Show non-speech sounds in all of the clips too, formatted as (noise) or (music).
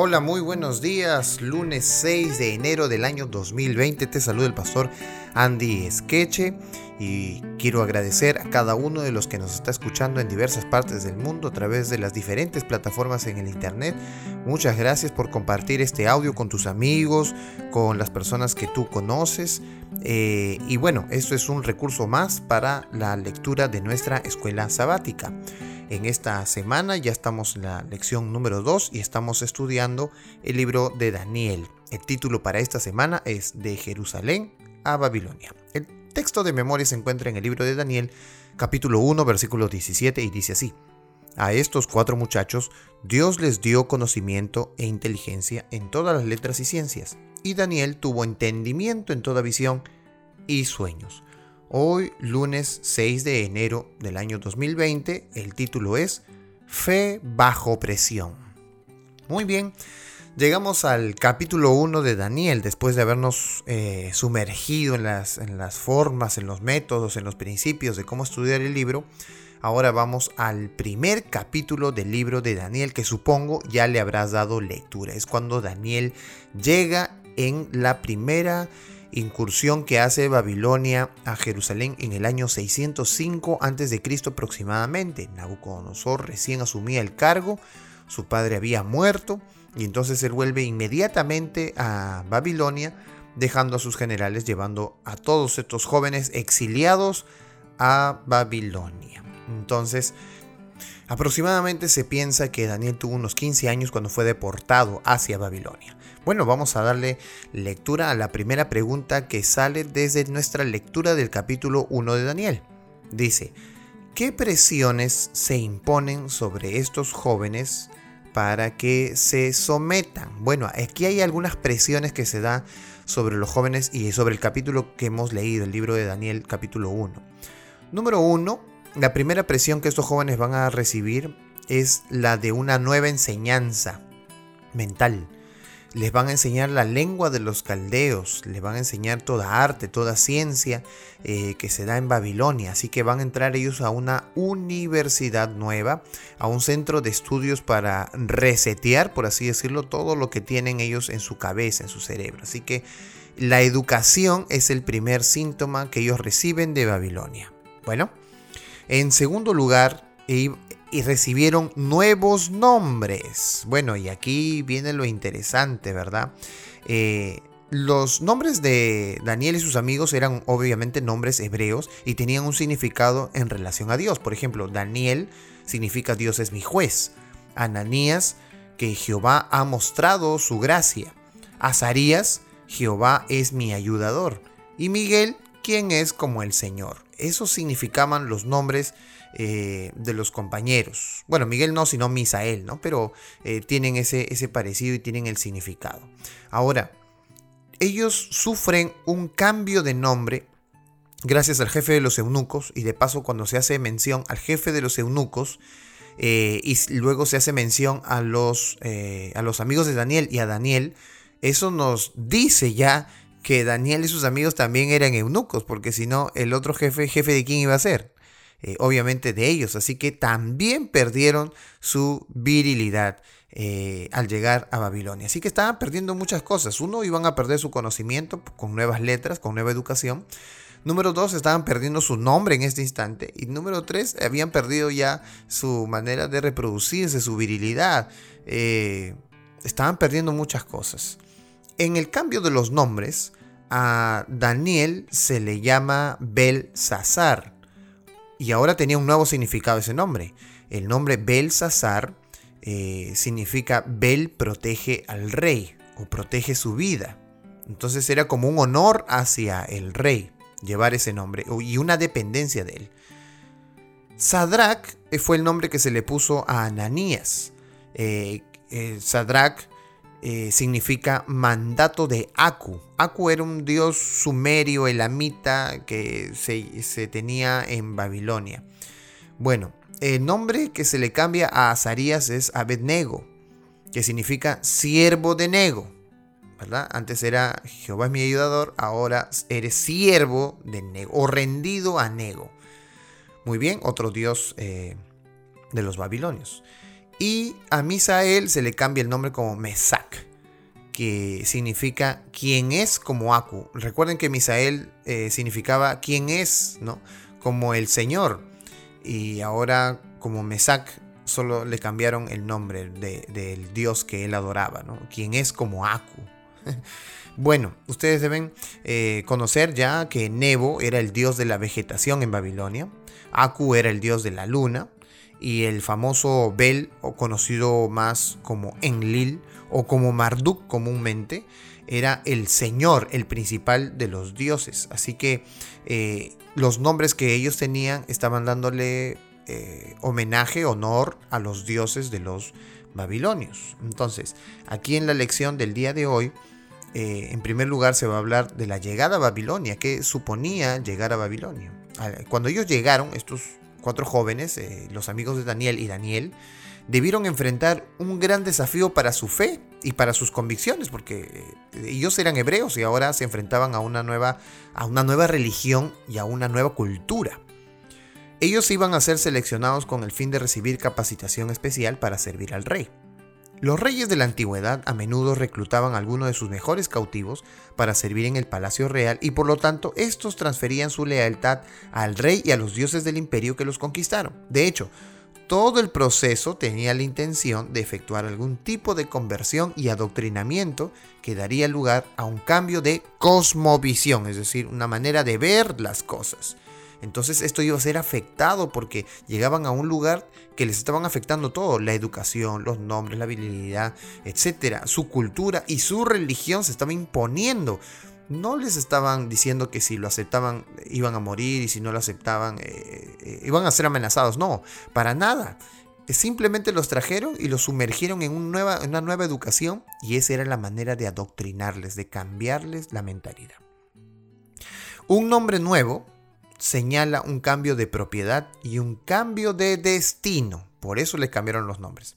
Hola, muy buenos días. Lunes 6 de enero del año 2020. Te saluda el pastor Andy Esqueche y quiero agradecer a cada uno de los que nos está escuchando en diversas partes del mundo a través de las diferentes plataformas en el internet. Muchas gracias por compartir este audio con tus amigos, con las personas que tú conoces. Eh, y bueno, esto es un recurso más para la lectura de nuestra escuela sabática. En esta semana ya estamos en la lección número 2 y estamos estudiando el libro de Daniel. El título para esta semana es De Jerusalén a Babilonia. El texto de memoria se encuentra en el libro de Daniel, capítulo 1, versículo 17 y dice así. A estos cuatro muchachos Dios les dio conocimiento e inteligencia en todas las letras y ciencias, y Daniel tuvo entendimiento en toda visión y sueños. Hoy, lunes 6 de enero del año 2020, el título es Fe bajo presión. Muy bien, llegamos al capítulo 1 de Daniel después de habernos eh, sumergido en las, en las formas, en los métodos, en los principios de cómo estudiar el libro. Ahora vamos al primer capítulo del libro de Daniel que supongo ya le habrás dado lectura. Es cuando Daniel llega en la primera incursión que hace Babilonia a Jerusalén en el año 605 a.C. aproximadamente. Nabucodonosor recién asumía el cargo, su padre había muerto y entonces él vuelve inmediatamente a Babilonia dejando a sus generales llevando a todos estos jóvenes exiliados a Babilonia. Entonces, aproximadamente se piensa que Daniel tuvo unos 15 años cuando fue deportado hacia Babilonia. Bueno, vamos a darle lectura a la primera pregunta que sale desde nuestra lectura del capítulo 1 de Daniel. Dice, ¿qué presiones se imponen sobre estos jóvenes para que se sometan? Bueno, aquí hay algunas presiones que se dan sobre los jóvenes y sobre el capítulo que hemos leído, el libro de Daniel capítulo 1. Número 1, la primera presión que estos jóvenes van a recibir es la de una nueva enseñanza mental les van a enseñar la lengua de los caldeos, les van a enseñar toda arte, toda ciencia eh, que se da en Babilonia. Así que van a entrar ellos a una universidad nueva, a un centro de estudios para resetear, por así decirlo, todo lo que tienen ellos en su cabeza, en su cerebro. Así que la educación es el primer síntoma que ellos reciben de Babilonia. Bueno, en segundo lugar, y recibieron nuevos nombres. Bueno, y aquí viene lo interesante, ¿verdad? Eh, los nombres de Daniel y sus amigos eran obviamente nombres hebreos y tenían un significado en relación a Dios. Por ejemplo, Daniel significa Dios es mi juez. Ananías, que Jehová ha mostrado su gracia. Azarías, Jehová es mi ayudador. Y Miguel, quien es como el Señor. Esos significaban los nombres eh, de los compañeros. Bueno, Miguel no, sino Misael, ¿no? Pero eh, tienen ese, ese parecido y tienen el significado. Ahora, ellos sufren un cambio de nombre gracias al jefe de los eunucos y de paso cuando se hace mención al jefe de los eunucos eh, y luego se hace mención a los, a los amigos de Daniel y a Daniel, eso nos dice ya que Daniel y sus amigos también eran eunucos, porque si no, el otro jefe, jefe de quién iba a ser? Eh, obviamente de ellos, así que también perdieron su virilidad. Eh, al llegar a Babilonia. Así que estaban perdiendo muchas cosas. Uno, iban a perder su conocimiento con nuevas letras, con nueva educación. Número dos, estaban perdiendo su nombre en este instante. Y número tres, habían perdido ya su manera de reproducirse, su virilidad. Eh, estaban perdiendo muchas cosas. En el cambio de los nombres, a Daniel se le llama Belsasar. Y ahora tenía un nuevo significado ese nombre. El nombre Belsasar eh, significa Bel protege al rey o protege su vida. Entonces era como un honor hacia el rey llevar ese nombre y una dependencia de él. Sadrach eh, fue el nombre que se le puso a Ananías. Eh, eh Sadrach eh, significa mandato de Aku. Aku era un dios sumerio, elamita, que se, tenía en Babilonia. Bueno, el nombre que se le cambia a Azarías es Abednego, que significa siervo de Nego. ¿verdad? Antes era Jehová es mi ayudador, ahora eres siervo de Nego o rendido a Nego. Muy bien, otro dios eh, de los babilonios. Y a Misael se le cambia el nombre como Mesac, que significa quien es como Aku. Recuerden que Misael eh, significaba quien es, ¿no? Como el Señor. Y ahora como Mesac solo le cambiaron el nombre del dios que él adoraba, ¿no? Quien es como Aku. (laughs) Bueno, ustedes deben eh, conocer ya que Nebo era el dios de la vegetación en Babilonia, Aku era el dios de la luna, y el famoso Bel, o conocido más como Enlil, o como Marduk comúnmente, era el señor, el principal de los dioses. Así que eh, los nombres que ellos tenían estaban dándole eh, homenaje, honor a los dioses de los babilonios. Entonces, aquí en la lección del día de hoy, eh, en primer lugar se va a hablar de la llegada a Babilonia, que suponía llegar a Babilonia. Cuando ellos llegaron, estos cuatro jóvenes, eh, los amigos de Daniel y Daniel, debieron enfrentar un gran desafío para su fe y para sus convicciones, porque eh, ellos eran hebreos y ahora se enfrentaban a una nueva, a una nueva religión y a una nueva cultura. Ellos iban a ser seleccionados con el fin de recibir capacitación especial para servir al rey. Los reyes de la antigüedad a menudo reclutaban a algunos de sus mejores cautivos para servir en el palacio real y por lo tanto estos transferían su lealtad al rey y a los dioses del imperio que los conquistaron. De hecho, todo el proceso tenía la intención de efectuar algún tipo de conversión y adoctrinamiento que daría lugar a un cambio de cosmovisión, es decir, una manera de ver las cosas. Entonces esto iba a ser afectado porque llegaban a un lugar que les estaban afectando todo, la educación, los nombres, la habilidad, etcétera, su cultura y su religión se estaba imponiendo. No les estaban diciendo que si lo aceptaban iban a morir y si no lo aceptaban eh, eh, iban a ser amenazados. No, para nada. Simplemente los trajeron y los sumergieron en una nueva educación y esa era la manera de adoctrinarles, de cambiarles la mentalidad. Un nombre nuevo señala un cambio de propiedad y un cambio de destino. Por eso le cambiaron los nombres.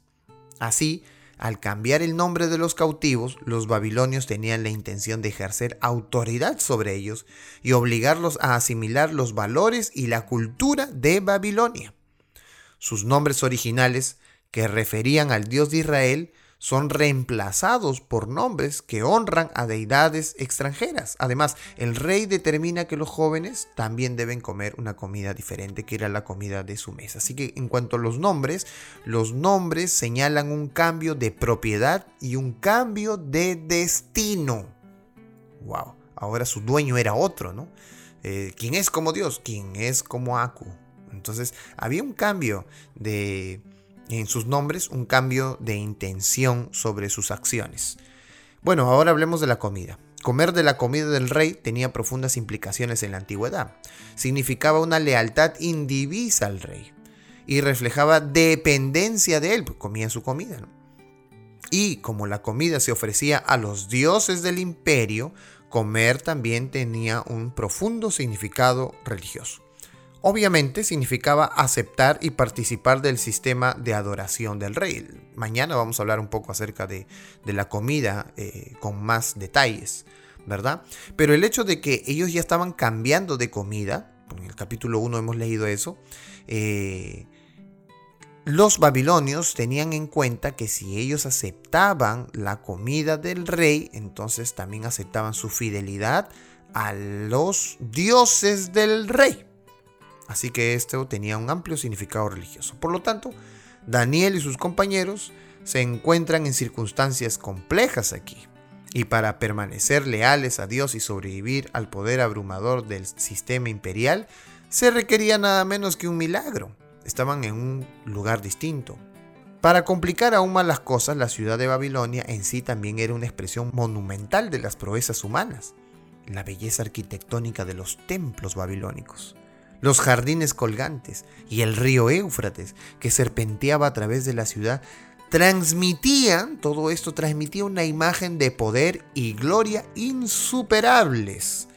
Así, al cambiar el nombre de los cautivos, los babilonios tenían la intención de ejercer autoridad sobre ellos y obligarlos a asimilar los valores y la cultura de Babilonia. Sus nombres originales, que referían al Dios de Israel, son reemplazados por nombres que honran a deidades extranjeras. Además, el rey determina que los jóvenes también deben comer una comida diferente que era la comida de su mesa. Así que en cuanto a los nombres, los nombres señalan un cambio de propiedad y un cambio de destino. Wow, ahora su dueño era otro, ¿no? Eh, ¿Quién es como Dios? ¿Quién es como Aku? Entonces había un cambio de en sus nombres un cambio de intención sobre sus acciones. Bueno, ahora hablemos de la comida. Comer de la comida del rey tenía profundas implicaciones en la antigüedad. Significaba una lealtad indivisa al rey y reflejaba dependencia de él, pues comía su comida. Y como la comida se ofrecía a los dioses del imperio, comer también tenía un profundo significado religioso. Obviamente significaba aceptar y participar del sistema de adoración del rey. Mañana vamos a hablar un poco acerca de, la comida eh, con más detalles, ¿verdad? Pero el hecho de que ellos ya estaban cambiando de comida, en el capítulo 1 hemos leído eso, eh, los babilonios tenían en cuenta que si ellos aceptaban la comida del rey, entonces también aceptaban su fidelidad a los dioses del rey. Así que esto tenía un amplio significado religioso. Por lo tanto, Daniel y sus compañeros se encuentran en circunstancias complejas aquí. Y para permanecer leales a Dios y sobrevivir al poder abrumador del sistema imperial, se requería nada menos que un milagro. Estaban en un lugar distinto. Para complicar aún más las cosas, la ciudad de Babilonia en sí también era una expresión monumental de las proezas humanas, la belleza arquitectónica de los templos babilónicos los jardines colgantes y el río Éufrates que serpenteaba a través de la ciudad, transmitían, todo esto transmitía una imagen de poder y gloria insuperables.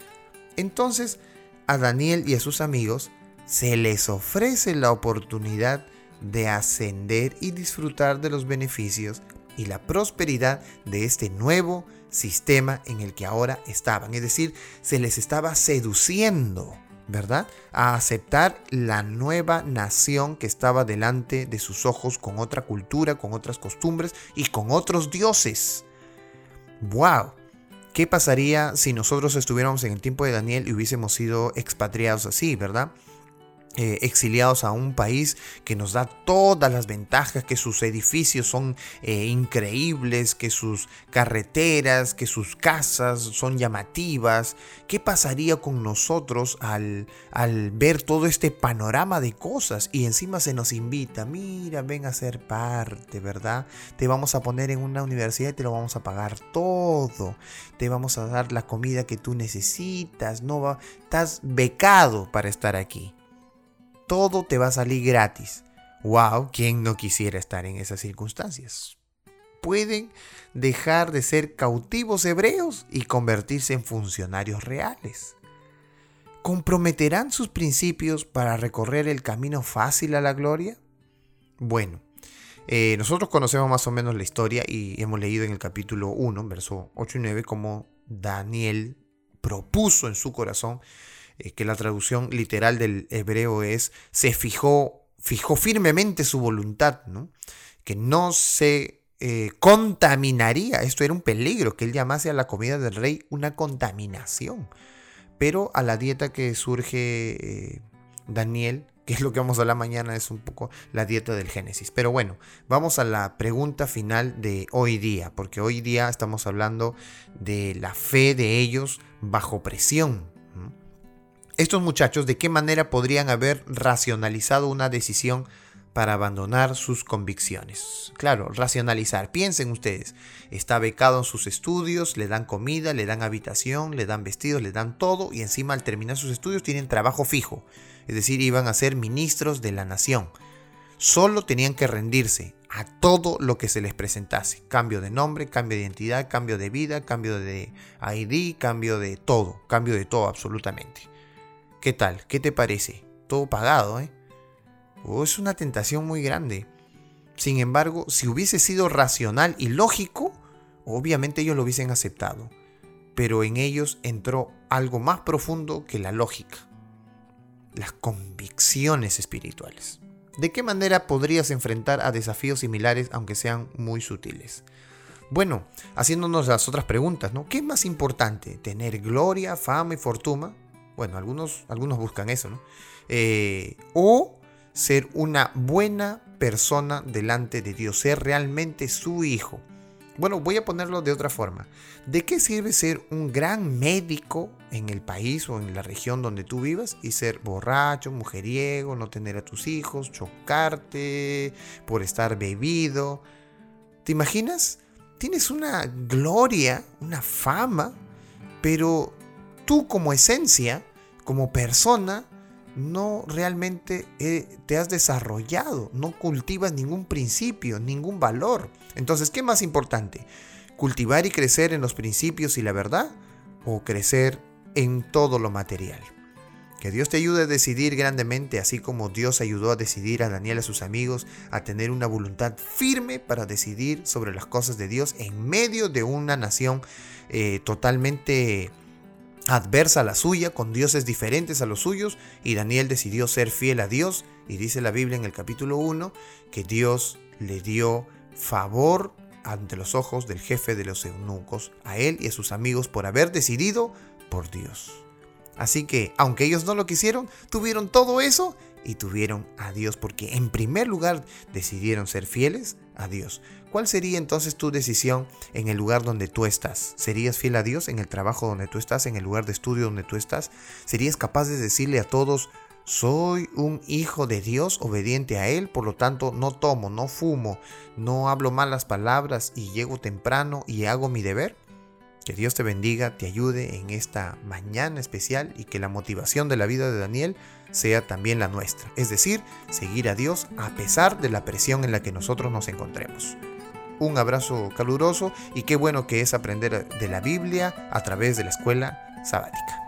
Entonces, a Daniel y a sus amigos se les ofrece la oportunidad de ascender y disfrutar de los beneficios y la prosperidad de este nuevo sistema en el que ahora estaban. Es decir, se les estaba seduciendo ¿verdad? A aceptar la nueva nación que estaba delante de sus ojos con otra cultura, con otras costumbres y con otros dioses. ¡Wow! ¿Qué pasaría si nosotros estuviéramos en el tiempo de Daniel y hubiésemos sido expatriados así, verdad? Eh, exiliados a un país que nos da todas las ventajas, que sus edificios son eh, increíbles, que sus carreteras, que sus casas son llamativas. ¿Qué pasaría con nosotros al, al ver todo este panorama de cosas y encima se nos invita, mira, ven a ser parte, ¿verdad? Te vamos a poner en una universidad y te lo vamos a pagar todo. Te vamos a dar la comida que tú necesitas, no va, estás becado para estar aquí todo te va a salir gratis. ¡Wow! ¿Quién no quisiera estar en esas circunstancias? Pueden dejar de ser cautivos hebreos y convertirse en funcionarios reales. ¿Comprometerán sus principios para recorrer el camino fácil a la gloria? Bueno, eh, nosotros conocemos más o menos la historia y hemos leído en el capítulo 1, verso 8 y 9, cómo Daniel propuso en su corazón que la traducción literal del hebreo es se fijó, fijó firmemente su voluntad, que no se eh, contaminaría, esto era un peligro, que él llamase a la comida del rey una contaminación. Pero a la dieta que surge eh, Daniel, que es lo que vamos a hablar mañana, es un poco la dieta del Génesis. Pero bueno, vamos a la pregunta final de hoy día, porque hoy día estamos hablando de la fe de ellos bajo presión, estos muchachos de qué manera podrían haber racionalizado una decisión para abandonar sus convicciones. Claro, racionalizar. Piensen ustedes, está becado en sus estudios, le dan comida, le dan habitación, le dan vestidos, le dan todo y encima al terminar sus estudios tienen trabajo fijo. Es decir, iban a ser ministros de la nación. Solo tenían que rendirse a todo lo que se les presentase. Cambio de nombre, cambio de identidad, cambio de vida, cambio de ID, cambio de todo, cambio de todo absolutamente. ¿Qué tal? ¿Qué te parece? Todo pagado, ¿eh? Oh, es una tentación muy grande. Sin embargo, si hubiese sido racional y lógico, obviamente ellos lo hubiesen aceptado. Pero en ellos entró algo más profundo que la lógica. Las convicciones espirituales. ¿De qué manera podrías enfrentar a desafíos similares aunque sean muy sutiles? Bueno, haciéndonos las otras preguntas, ¿no? ¿Qué es más importante? ¿Tener gloria, fama y fortuna? Bueno, algunos, algunos buscan eso, ¿no? Eh, o ser una buena persona delante de Dios, ser realmente su hijo. Bueno, voy a ponerlo de otra forma. ¿De qué sirve ser un gran médico en el país o en la región donde tú vivas y ser borracho, mujeriego, no tener a tus hijos, chocarte por estar bebido? ¿Te imaginas? Tienes una gloria, una fama, pero tú como esencia, como persona, no realmente eh, te has desarrollado, no cultivas ningún principio, ningún valor. Entonces, ¿qué más importante? ¿Cultivar y crecer en los principios y la verdad o crecer en todo lo material? Que Dios te ayude a decidir grandemente, así como Dios ayudó a decidir a Daniel a sus amigos a tener una voluntad firme para decidir sobre las cosas de Dios en medio de una nación eh, totalmente adversa a la suya, con dioses diferentes a los suyos, y Daniel decidió ser fiel a Dios, y dice la Biblia en el capítulo 1 que Dios le dio favor ante los ojos del jefe de los eunucos, a él y a sus amigos por haber decidido por Dios. Así que, aunque ellos no lo quisieron, tuvieron todo eso y tuvieron a Dios porque en primer lugar decidieron ser fieles a Dios. ¿Cuál sería entonces tu decisión en el lugar donde tú estás? ¿Serías fiel a Dios en el trabajo donde tú estás, en el lugar de estudio donde tú estás? ¿Serías capaz de decirle a todos, soy un hijo de Dios obediente a Él, por lo tanto no tomo, no fumo, no hablo malas palabras y llego temprano y hago mi deber? Que Dios te bendiga, te ayude en esta mañana especial y que la motivación de la vida de Daniel sea también la nuestra, es decir, seguir a Dios a pesar de la presión en la que nosotros nos encontremos. Un abrazo caluroso y qué bueno que es aprender de la Biblia a través de la escuela sabática.